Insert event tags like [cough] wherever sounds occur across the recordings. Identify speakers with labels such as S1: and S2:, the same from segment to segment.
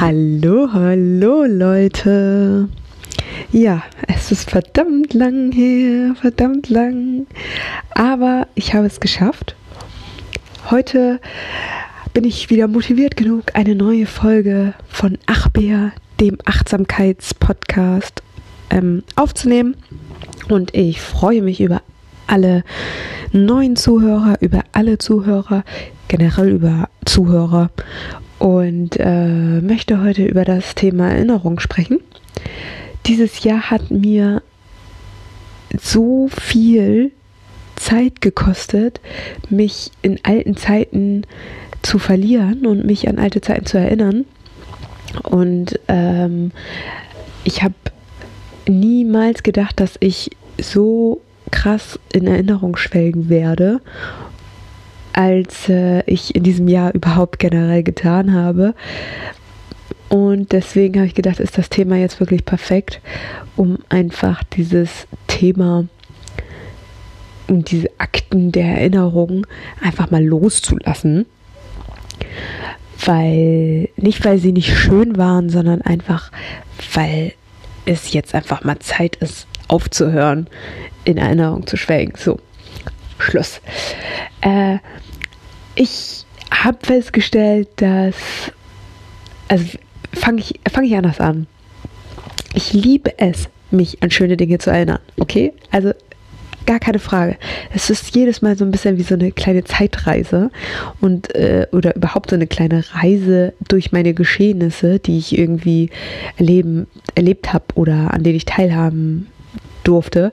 S1: Hallo, hallo Leute. Ja, es ist verdammt lang her, verdammt lang. Aber ich habe es geschafft. Heute bin ich wieder motiviert genug, eine neue Folge von Achbär, dem Achtsamkeitspodcast, ähm, aufzunehmen. Und ich freue mich über alle neuen Zuhörer, über alle Zuhörer, generell über Zuhörer und äh, möchte heute über das Thema Erinnerung sprechen. Dieses Jahr hat mir so viel Zeit gekostet, mich in alten Zeiten zu verlieren und mich an alte Zeiten zu erinnern. Und ähm, ich habe niemals gedacht, dass ich so krass in Erinnerung schwelgen werde, als äh, ich in diesem Jahr überhaupt generell getan habe. Und deswegen habe ich gedacht, ist das Thema jetzt wirklich perfekt, um einfach dieses Thema und diese Akten der Erinnerung einfach mal loszulassen. Weil, nicht weil sie nicht schön waren, sondern einfach, weil es jetzt einfach mal Zeit ist, aufzuhören, in Erinnerung zu schwelgen. So, Schluss. Äh, ich habe festgestellt, dass. Also fange ich, fang ich anders an. Ich liebe es, mich an schöne Dinge zu erinnern. Okay? Also gar keine Frage. Es ist jedes Mal so ein bisschen wie so eine kleine Zeitreise und äh, oder überhaupt so eine kleine Reise durch meine Geschehnisse, die ich irgendwie erleben, erlebt habe oder an denen ich teilhaben durfte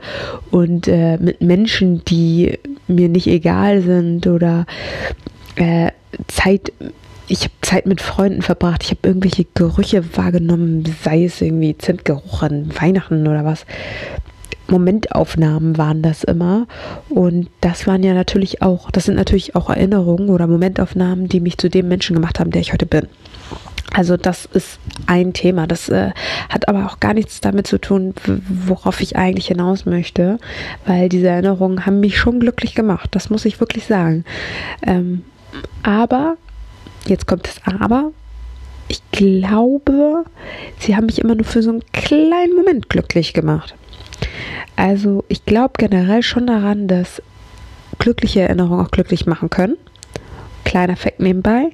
S1: und äh, mit Menschen, die mir nicht egal sind oder äh, Zeit ich habe Zeit mit Freunden verbracht, ich habe irgendwelche Gerüche wahrgenommen, sei es irgendwie Zimtgeruch an Weihnachten oder was. Momentaufnahmen waren das immer. Und das waren ja natürlich auch, das sind natürlich auch Erinnerungen oder Momentaufnahmen, die mich zu dem Menschen gemacht haben, der ich heute bin. Also das ist ein Thema. Das äh, hat aber auch gar nichts damit zu tun, worauf ich eigentlich hinaus möchte, weil diese Erinnerungen haben mich schon glücklich gemacht. Das muss ich wirklich sagen. Ähm, aber, jetzt kommt das Aber, ich glaube, sie haben mich immer nur für so einen kleinen Moment glücklich gemacht. Also ich glaube generell schon daran, dass glückliche Erinnerungen auch glücklich machen können. Kleiner Fakt nebenbei.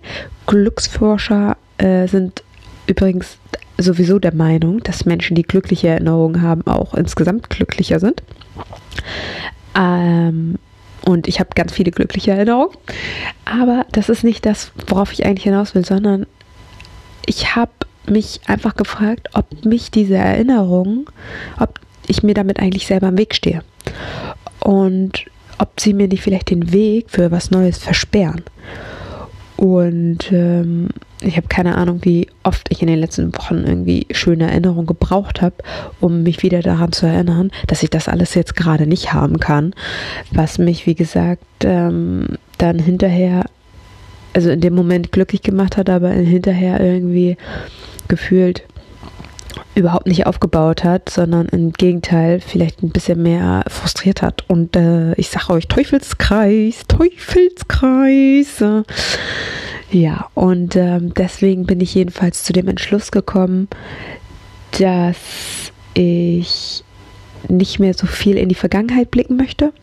S1: Glücksforscher äh, sind übrigens sowieso der Meinung, dass Menschen, die glückliche Erinnerungen haben, auch insgesamt glücklicher sind. Ähm, und ich habe ganz viele glückliche Erinnerungen. Aber das ist nicht das, worauf ich eigentlich hinaus will, sondern ich habe mich einfach gefragt, ob mich diese Erinnerungen, ob ich mir damit eigentlich selber im Weg stehe. Und ob sie mir nicht vielleicht den Weg für was Neues versperren. Und ähm, ich habe keine Ahnung, wie oft ich in den letzten Wochen irgendwie schöne Erinnerungen gebraucht habe, um mich wieder daran zu erinnern, dass ich das alles jetzt gerade nicht haben kann. Was mich, wie gesagt, ähm, dann hinterher, also in dem Moment glücklich gemacht hat, aber hinterher irgendwie gefühlt überhaupt nicht aufgebaut hat, sondern im Gegenteil vielleicht ein bisschen mehr frustriert hat. Und äh, ich sage euch, Teufelskreis, Teufelskreis. Ja, und äh, deswegen bin ich jedenfalls zu dem Entschluss gekommen, dass ich nicht mehr so viel in die Vergangenheit blicken möchte.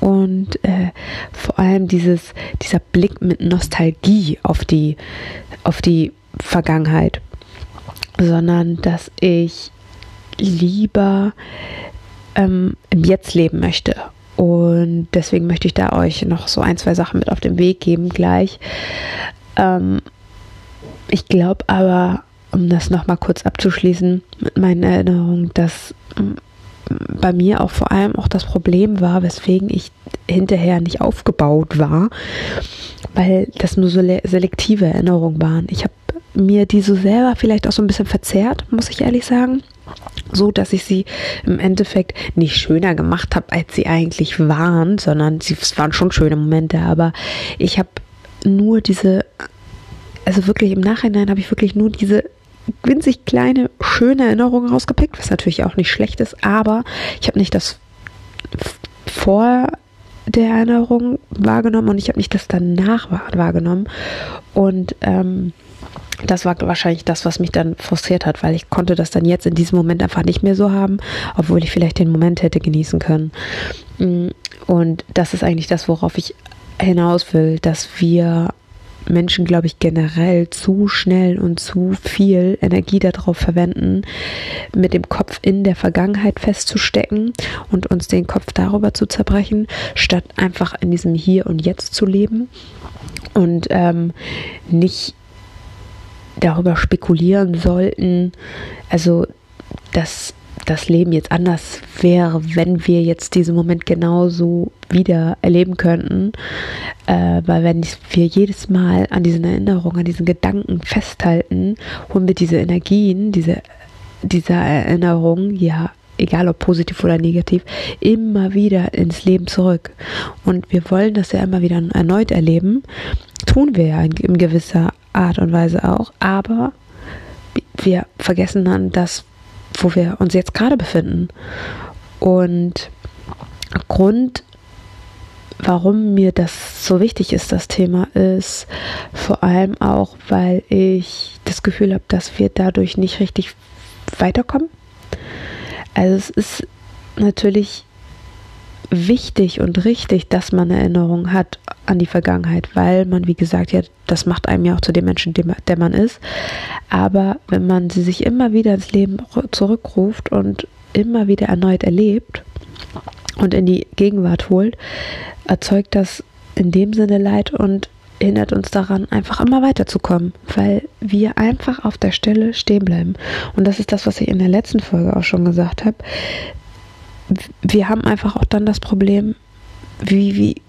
S1: Und äh, vor allem dieses, dieser Blick mit Nostalgie auf die, auf die Vergangenheit sondern dass ich lieber ähm, im Jetzt leben möchte. Und deswegen möchte ich da euch noch so ein, zwei Sachen mit auf den Weg geben gleich. Ähm, ich glaube aber, um das nochmal kurz abzuschließen mit meinen Erinnerungen, dass ähm, bei mir auch vor allem auch das Problem war, weswegen ich hinterher nicht aufgebaut war, weil das nur so selektive Erinnerungen waren. Ich habe mir die so selber vielleicht auch so ein bisschen verzerrt, muss ich ehrlich sagen. So, dass ich sie im Endeffekt nicht schöner gemacht habe, als sie eigentlich waren, sondern sie, es waren schon schöne Momente, aber ich habe nur diese, also wirklich im Nachhinein habe ich wirklich nur diese winzig kleine, schöne Erinnerung rausgepickt, was natürlich auch nicht schlecht ist, aber ich habe nicht das vor der Erinnerung wahrgenommen und ich habe nicht das danach wahrgenommen. Und ähm, das war wahrscheinlich das, was mich dann frustriert hat, weil ich konnte das dann jetzt in diesem Moment einfach nicht mehr so haben, obwohl ich vielleicht den Moment hätte genießen können. Mm, und das ist eigentlich das, worauf ich hinaus will, dass wir Menschen, glaube ich, generell zu schnell und zu viel Energie darauf verwenden, mit dem Kopf in der Vergangenheit festzustecken und uns den Kopf darüber zu zerbrechen, statt einfach in diesem Hier und Jetzt zu leben und ähm, nicht darüber spekulieren sollten, also dass das Leben jetzt anders wäre, wenn wir jetzt diesen Moment genauso wieder erleben könnten. Äh, weil wenn wir jedes Mal an diesen Erinnerungen, an diesen Gedanken festhalten, holen wir diese Energien, diese, dieser Erinnerung, ja, egal ob positiv oder negativ, immer wieder ins Leben zurück. Und wir wollen das ja immer wieder erneut erleben. Tun wir ja in gewisser Art und Weise auch, aber wir vergessen dann das, wo wir uns jetzt gerade befinden. Und Grund, warum mir das so wichtig ist, das Thema, ist vor allem auch, weil ich das Gefühl habe, dass wir dadurch nicht richtig weiterkommen. Also es ist natürlich wichtig und richtig, dass man Erinnerungen hat an die Vergangenheit, weil man, wie gesagt, ja, das macht einem ja auch zu dem Menschen, der man ist. Aber wenn man sie sich immer wieder ins Leben zurückruft und immer wieder erneut erlebt und in die Gegenwart holt, erzeugt das in dem Sinne Leid und hindert uns daran, einfach immer weiterzukommen, weil wir einfach auf der Stelle stehen bleiben. Und das ist das, was ich in der letzten Folge auch schon gesagt habe wir haben einfach auch dann das Problem, wie, wie,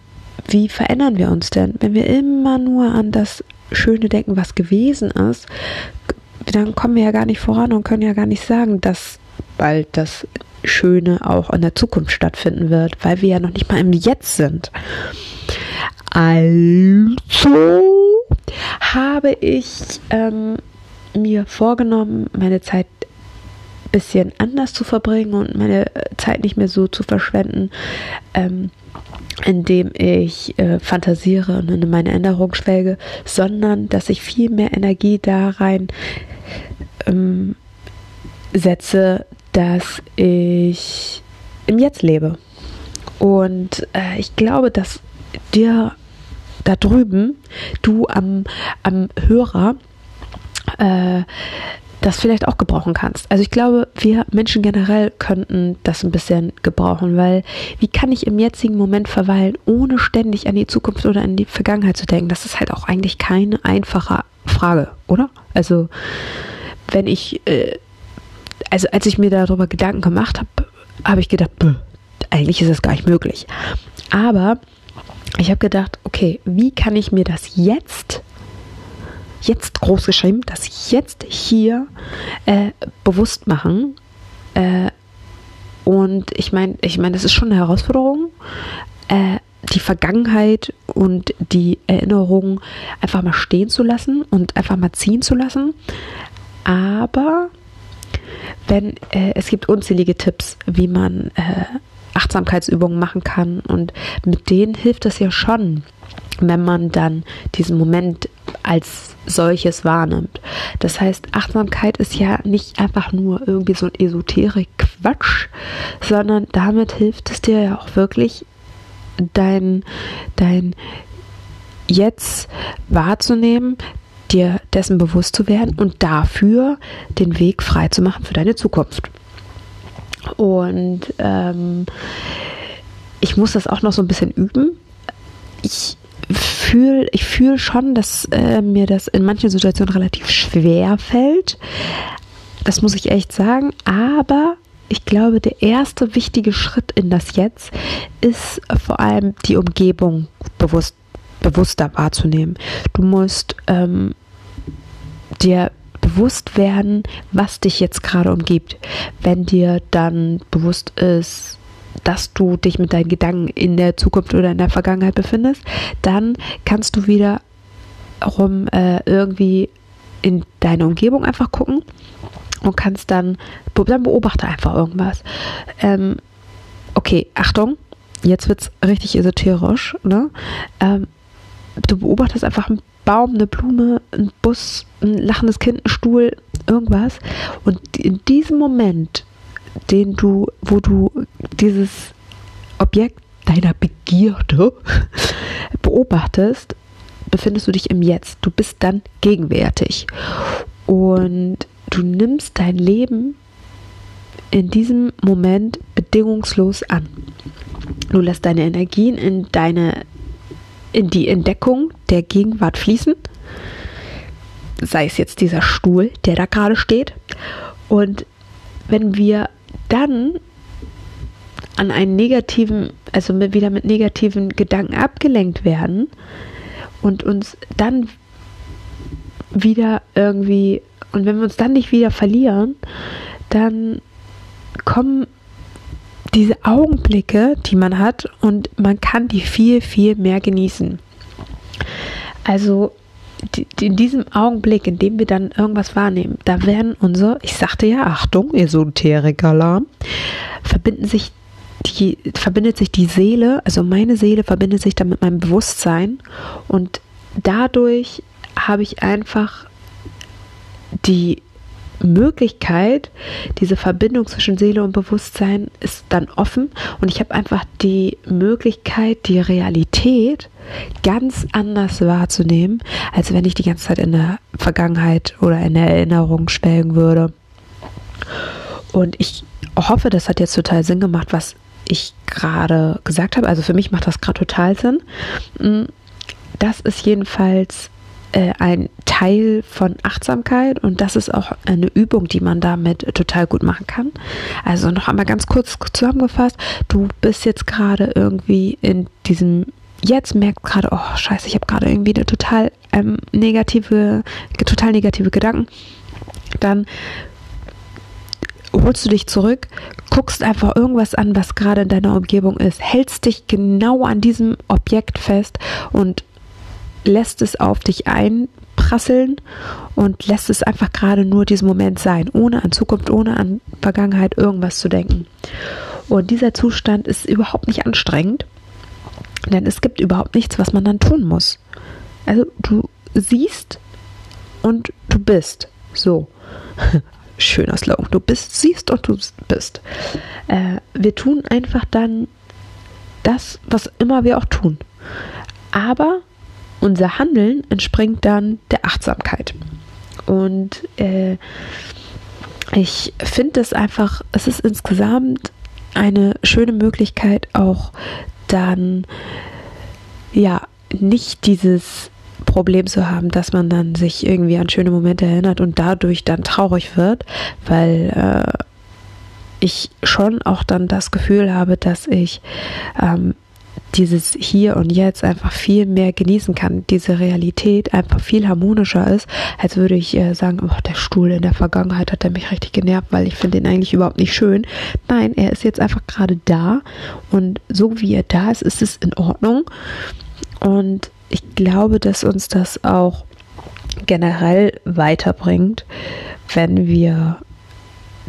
S1: wie verändern wir uns denn? Wenn wir immer nur an das Schöne denken, was gewesen ist, dann kommen wir ja gar nicht voran und können ja gar nicht sagen, dass bald das Schöne auch in der Zukunft stattfinden wird, weil wir ja noch nicht mal im Jetzt sind. Also habe ich ähm, mir vorgenommen, meine Zeit bisschen anders zu verbringen und meine äh, Zeit nicht mehr so zu verschwenden, ähm, indem ich äh, fantasiere und in meine Änderung schwelge, sondern dass ich viel mehr Energie da rein ähm, setze, dass ich im Jetzt lebe. Und äh, ich glaube, dass dir da drüben, du am, am Hörer, äh, das vielleicht auch gebrauchen kannst. Also ich glaube, wir Menschen generell könnten das ein bisschen gebrauchen, weil wie kann ich im jetzigen Moment verweilen, ohne ständig an die Zukunft oder an die Vergangenheit zu denken? Das ist halt auch eigentlich keine einfache Frage, oder? Also wenn ich, äh, also als ich mir darüber Gedanken gemacht habe, habe ich gedacht, eigentlich ist das gar nicht möglich. Aber ich habe gedacht, okay, wie kann ich mir das jetzt jetzt groß geschrieben, das jetzt hier äh, bewusst machen. Äh, und ich meine, ich meine, das ist schon eine Herausforderung, äh, die Vergangenheit und die Erinnerungen einfach mal stehen zu lassen und einfach mal ziehen zu lassen. Aber wenn äh, es gibt unzählige Tipps, wie man äh, Achtsamkeitsübungen machen kann und mit denen hilft es ja schon, wenn man dann diesen Moment als solches wahrnimmt. Das heißt, Achtsamkeit ist ja nicht einfach nur irgendwie so ein Esoterik-Quatsch, sondern damit hilft es dir ja auch wirklich, dein, dein Jetzt wahrzunehmen, dir dessen bewusst zu werden und dafür den Weg frei zu machen für deine Zukunft. Und ähm, ich muss das auch noch so ein bisschen üben. Ich fühle ich fühl schon, dass äh, mir das in manchen Situationen relativ schwer fällt. Das muss ich echt sagen. Aber ich glaube, der erste wichtige Schritt in das Jetzt ist vor allem die Umgebung bewusst, bewusster wahrzunehmen. Du musst ähm, dir bewusst werden, was dich jetzt gerade umgibt. Wenn dir dann bewusst ist, dass du dich mit deinen Gedanken in der Zukunft oder in der Vergangenheit befindest, dann kannst du wieder rum äh, irgendwie in deine Umgebung einfach gucken und kannst dann, dann beobachte einfach irgendwas. Ähm, okay, Achtung, jetzt wird es richtig esoterisch. Ne? Ähm, du beobachtest einfach einen Baum, eine Blume, einen Bus, ein lachendes Kind, einen Stuhl, irgendwas. Und in diesem Moment, den du, wo du dieses Objekt deiner Begierde [laughs] beobachtest, befindest du dich im Jetzt. Du bist dann gegenwärtig. Und du nimmst dein Leben in diesem Moment bedingungslos an. Du lässt deine Energien in deine in die Entdeckung der Gegenwart fließen. Sei es jetzt dieser Stuhl, der da gerade steht. Und wenn wir dann an einen negativen, also mit, wieder mit negativen Gedanken abgelenkt werden und uns dann wieder irgendwie, und wenn wir uns dann nicht wieder verlieren, dann kommen diese Augenblicke, die man hat, und man kann die viel, viel mehr genießen. Also in diesem Augenblick, in dem wir dann irgendwas wahrnehmen, da werden unsere, ich sagte ja, Achtung, Esoterik-Alarm, verbinden sich die, verbindet sich die Seele, also meine Seele verbindet sich dann mit meinem Bewusstsein und dadurch habe ich einfach die Möglichkeit, diese Verbindung zwischen Seele und Bewusstsein ist dann offen und ich habe einfach die Möglichkeit, die Realität ganz anders wahrzunehmen, als wenn ich die ganze Zeit in der Vergangenheit oder in der Erinnerung schwelgen würde. Und ich hoffe, das hat jetzt total Sinn gemacht, was ich gerade gesagt habe. Also für mich macht das gerade total Sinn. Mm, das ist jedenfalls äh, ein Teil von Achtsamkeit und das ist auch eine Übung, die man damit total gut machen kann. Also noch einmal ganz kurz zusammengefasst, du bist jetzt gerade irgendwie in diesem jetzt merkt gerade, oh scheiße, ich habe gerade irgendwie eine total ähm, negative, total negative Gedanken, dann holst du dich zurück, guckst einfach irgendwas an, was gerade in deiner Umgebung ist, hältst dich genau an diesem Objekt fest und lässt es auf dich einprasseln und lässt es einfach gerade nur diesen Moment sein, ohne an Zukunft, ohne an Vergangenheit irgendwas zu denken. Und dieser Zustand ist überhaupt nicht anstrengend, denn es gibt überhaupt nichts, was man dann tun muss. Also du siehst und du bist. So. [laughs] Schöner Slogan. Du bist, siehst und du bist. Äh, wir tun einfach dann das, was immer wir auch tun. Aber unser Handeln entspringt dann der Achtsamkeit. Und äh, ich finde es einfach, es ist insgesamt eine schöne Möglichkeit, auch dann ja nicht dieses Problem zu haben, dass man dann sich irgendwie an schöne Momente erinnert und dadurch dann traurig wird, weil äh, ich schon auch dann das Gefühl habe, dass ich ähm, dieses Hier und Jetzt einfach viel mehr genießen kann, diese Realität einfach viel harmonischer ist, als würde ich äh, sagen, oh, der Stuhl in der Vergangenheit hat er mich richtig genervt, weil ich finde ihn eigentlich überhaupt nicht schön. Nein, er ist jetzt einfach gerade da und so wie er da ist, ist es in Ordnung. Und ich glaube, dass uns das auch generell weiterbringt, wenn wir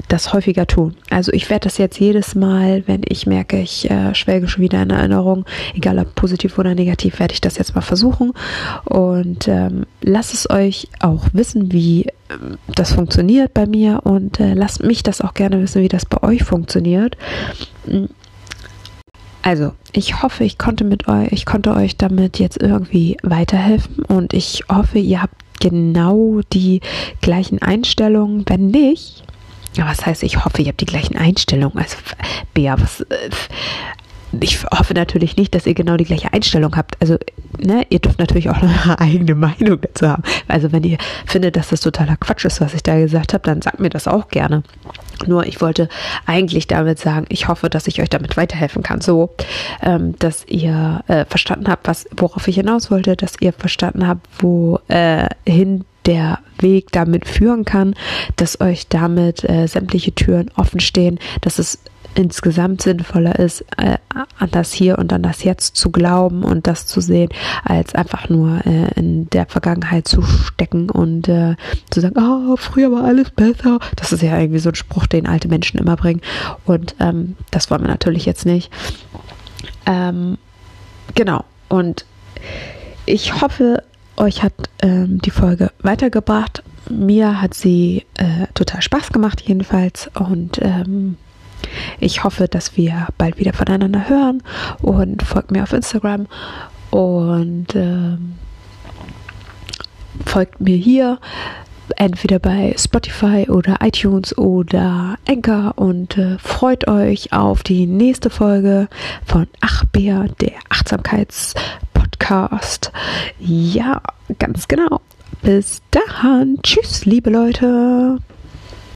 S1: das häufiger tun. Also ich werde das jetzt jedes Mal, wenn ich merke, ich äh, schwelge schon wieder in Erinnerung, egal ob positiv oder negativ, werde ich das jetzt mal versuchen und ähm, lasst es euch auch wissen, wie ähm, das funktioniert bei mir und äh, lasst mich das auch gerne wissen, wie das bei euch funktioniert. Also, ich hoffe, ich konnte mit euch, ich konnte euch damit jetzt irgendwie weiterhelfen und ich hoffe, ihr habt genau die gleichen Einstellungen. Wenn nicht, was heißt, ich hoffe, ihr habt die gleichen Einstellungen. Also, Bea, was. Äh, ich hoffe natürlich nicht, dass ihr genau die gleiche Einstellung habt. Also, ne, ihr dürft natürlich auch [laughs] eure eigene Meinung dazu haben. Also, wenn ihr findet, dass das totaler Quatsch ist, was ich da gesagt habe, dann sagt mir das auch gerne. Nur ich wollte eigentlich damit sagen, ich hoffe, dass ich euch damit weiterhelfen kann, so ähm, dass ihr äh, verstanden habt, was worauf ich hinaus wollte, dass ihr verstanden habt, wohin äh, der Weg damit führen kann, dass euch damit äh, sämtliche Türen offen stehen, dass es insgesamt sinnvoller ist, äh, an das Hier und an das Jetzt zu glauben und das zu sehen, als einfach nur äh, in der Vergangenheit zu stecken und äh, zu sagen, oh, früher war alles besser. Das ist ja irgendwie so ein Spruch, den alte Menschen immer bringen. Und ähm, das wollen wir natürlich jetzt nicht. Ähm, genau. Und ich hoffe, euch hat ähm, die Folge weitergebracht. Mir hat sie äh, total Spaß gemacht, jedenfalls. Und ähm, ich hoffe, dass wir bald wieder voneinander hören. Und folgt mir auf Instagram. Und ähm, folgt mir hier entweder bei Spotify oder iTunes oder Anchor und äh, freut euch auf die nächste Folge von Achbär, der Achtsamkeitspodcast. Ja, ganz genau. Bis dahin. Tschüss, liebe Leute.